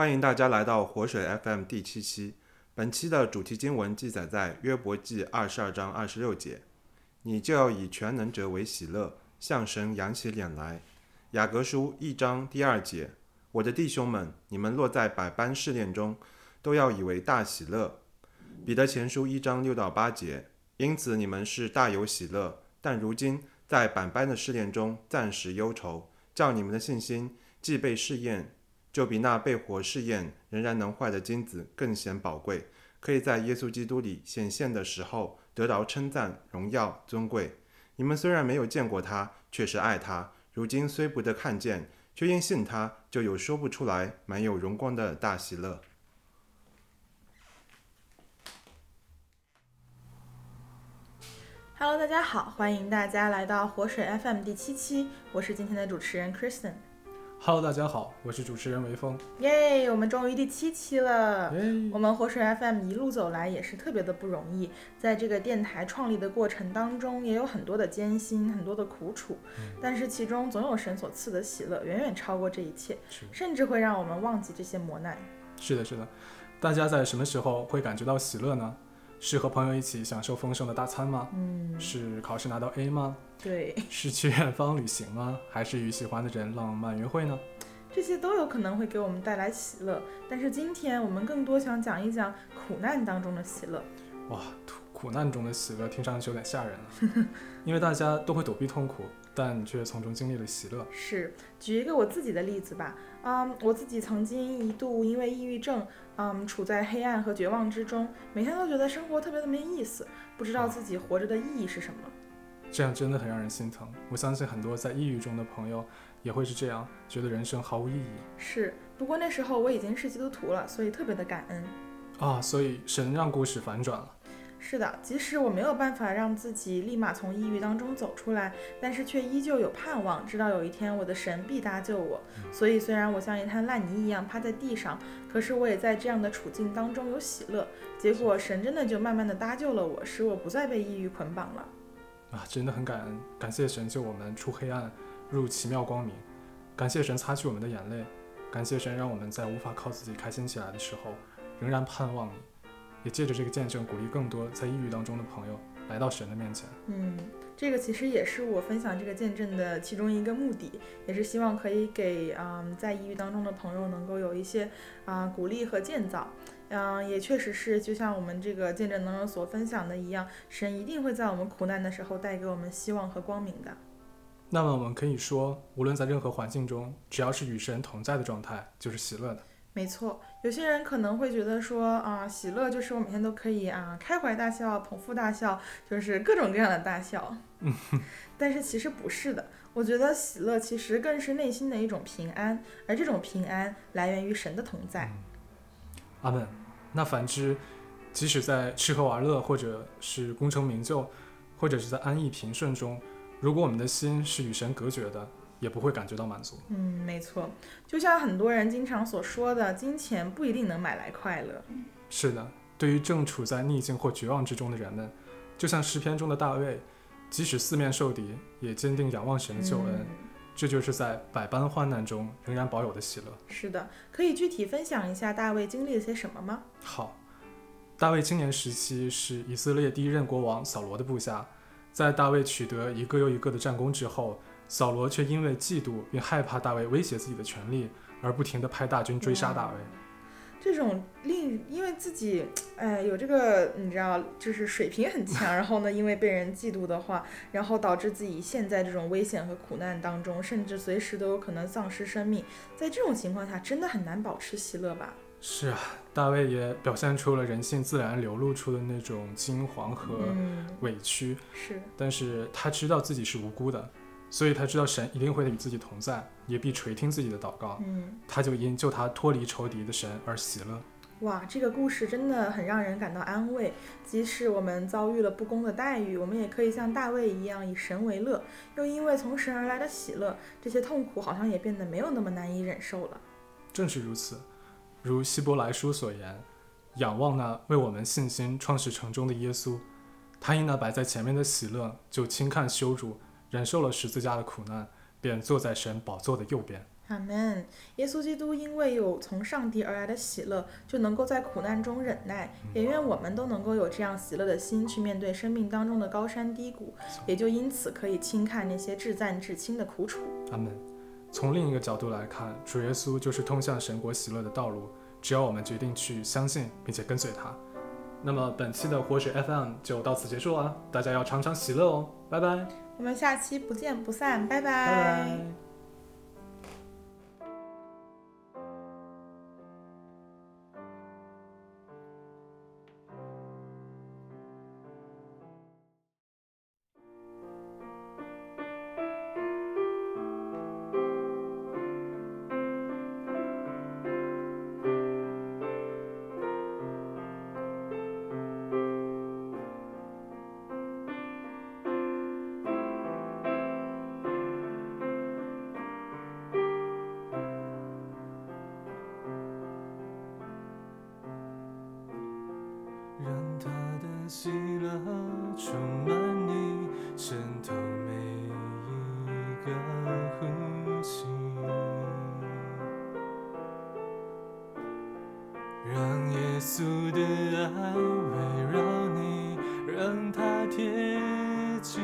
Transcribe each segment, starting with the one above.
欢迎大家来到活水 FM 第七期。本期的主题经文记载在约伯记二十二章二十六节：“你就要以全能者为喜乐，向神扬起脸来。”雅各书一章第二节：“我的弟兄们，你们落在百般试炼中，都要以为大喜乐。”彼得前书一章六到八节：“因此你们是大有喜乐，但如今在百般的试炼中暂时忧愁，叫你们的信心既被试验。”就比那被火试验仍然能坏的金子更显宝贵，可以在耶稣基督里显现的时候得到称赞、荣耀、尊贵。你们虽然没有见过他，却是爱他；如今虽不得看见，却因信他，就有说不出来、满有荣光的大喜乐。Hello，大家好，欢迎大家来到活水 FM 第七期，我是今天的主持人 Kristen。Hello，大家好，我是主持人维峰。耶，我们终于第七期了。我们活水 FM 一路走来也是特别的不容易，在这个电台创立的过程当中，也有很多的艰辛，很多的苦楚。但是其中总有神所赐的喜乐，远远超过这一切，甚至会让我们忘记这些磨难。是的，是的。大家在什么时候会感觉到喜乐呢？是和朋友一起享受丰盛的大餐吗？嗯。是考试拿到 A 吗？对，是去远方旅行吗？还是与喜欢的人浪漫约会呢？这些都有可能会给我们带来喜乐，但是今天我们更多想讲一讲苦难当中的喜乐。哇，苦难中的喜乐听上去有点吓人了，因为大家都会躲避痛苦，但却从中经历了喜乐。是，举一个我自己的例子吧。嗯，我自己曾经一度因为抑郁症，嗯，处在黑暗和绝望之中，每天都觉得生活特别的没意思，不知道自己活着的意义是什么。这样真的很让人心疼。我相信很多在抑郁中的朋友也会是这样，觉得人生毫无意义。是，不过那时候我已经是基督徒了，所以特别的感恩。啊，所以神让故事反转了。是的，即使我没有办法让自己立马从抑郁当中走出来，但是却依旧有盼望，知道有一天我的神必搭救我。所以虽然我像一滩烂泥一样趴在地上，可是我也在这样的处境当中有喜乐。结果神真的就慢慢的搭救了我，使我不再被抑郁捆绑了。啊，真的很感恩，感谢神救我们出黑暗，入奇妙光明，感谢神擦去我们的眼泪，感谢神让我们在无法靠自己开心起来的时候，仍然盼望你，也借着这个见证鼓励更多在抑郁当中的朋友来到神的面前。嗯，这个其实也是我分享这个见证的其中一个目的，也是希望可以给啊在抑郁当中的朋友能够有一些啊鼓励和建造。嗯，也确实是，就像我们这个见证能人所分享的一样，神一定会在我们苦难的时候带给我们希望和光明的。那么我们可以说，无论在任何环境中，只要是与神同在的状态，就是喜乐的。没错，有些人可能会觉得说啊，喜乐就是我每天都可以啊开怀大笑、捧腹大笑，就是各种各样的大笑。嗯，但是其实不是的，我觉得喜乐其实更是内心的一种平安，而这种平安来源于神的同在。阿门。那反之，即使在吃喝玩乐，或者是功成名就，或者是在安逸平顺中，如果我们的心是与神隔绝的，也不会感觉到满足。嗯，没错。就像很多人经常所说的，金钱不一定能买来快乐。是的，对于正处在逆境或绝望之中的人们，就像诗篇中的大卫，即使四面受敌，也坚定仰望神的救恩。这就是在百般患难中仍然保有的喜乐。是的，可以具体分享一下大卫经历了些什么吗？好，大卫青年时期是以色列第一任国王扫罗的部下，在大卫取得一个又一个的战功之后，扫罗却因为嫉妒并害怕大卫威胁自己的权利，而不停地派大军追杀大卫。这种令因为自己哎有这个你知道就是水平很强，然后呢因为被人嫉妒的话，然后导致自己陷在这种危险和苦难当中，甚至随时都有可能丧失生命。在这种情况下，真的很难保持喜乐吧？是啊，大卫也表现出了人性自然流露出的那种惊惶和委屈。是，但是他知道自己是无辜的。所以他知道神一定会与自己同在，也必垂听自己的祷告。嗯，他就因救他脱离仇敌的神而喜乐。哇，这个故事真的很让人感到安慰。即使我们遭遇了不公的待遇，我们也可以像大卫一样以神为乐，又因为从神而来的喜乐，这些痛苦好像也变得没有那么难以忍受了。正是如此，如希伯来书所言，仰望那为我们信心创始成终的耶稣，他因那摆在前面的喜乐，就轻看羞辱。忍受了十字架的苦难，便坐在神宝座的右边。阿门。耶稣基督因为有从上帝而来的喜乐，就能够在苦难中忍耐。也愿我们都能够有这样喜乐的心去面对生命当中的高山低谷，也就因此可以轻看那些至赞至轻的苦楚。阿门。从另一个角度来看，主耶稣就是通向神国喜乐的道路。只要我们决定去相信并且跟随他，那么本期的活水 FM 就到此结束了。大家要常常喜乐哦，拜拜。我们下期不见不散，拜拜。喜乐充满你，渗透每一个呼吸，让耶稣的爱围绕你，让他贴近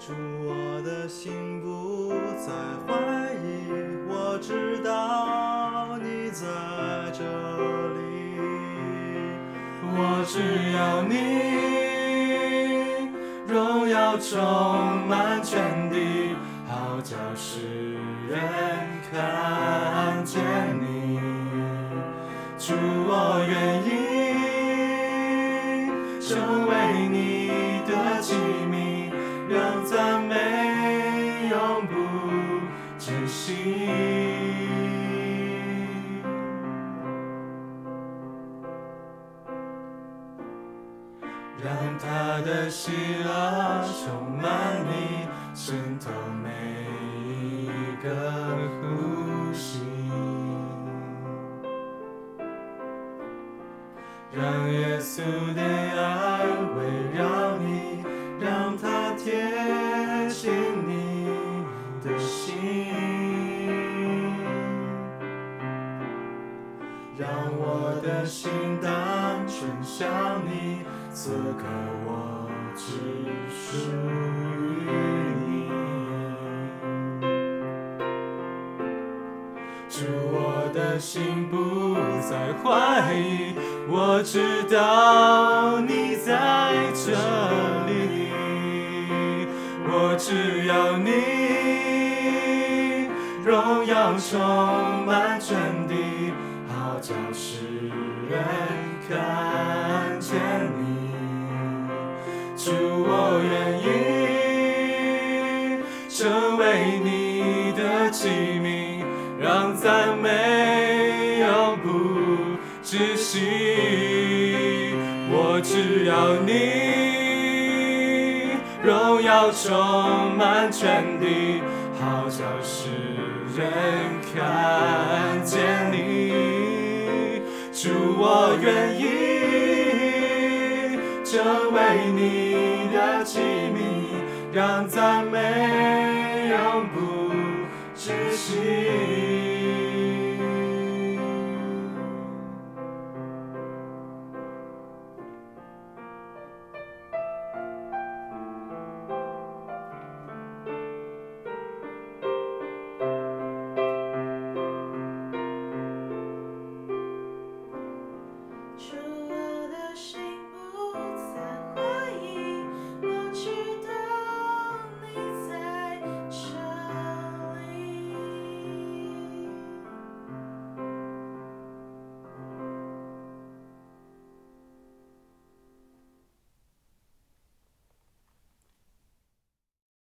祝我的心不再怀疑，我知道你在这里，我只要你，荣耀充满全地，好叫世人看见你。祝我愿意。我的喜乐充满你，渗透每一个呼吸，让耶稣的爱围绕你，让他贴近你的心，让我的心单纯向你。此刻我只属于你，祝我的心不再怀疑，我知道你在这里，我只要你荣耀充满全地，好叫世人看见。器皿，让赞美永不止息。我只要你荣耀充满全地，好叫世人看见你。主，我愿意成为你的。器皿，让赞美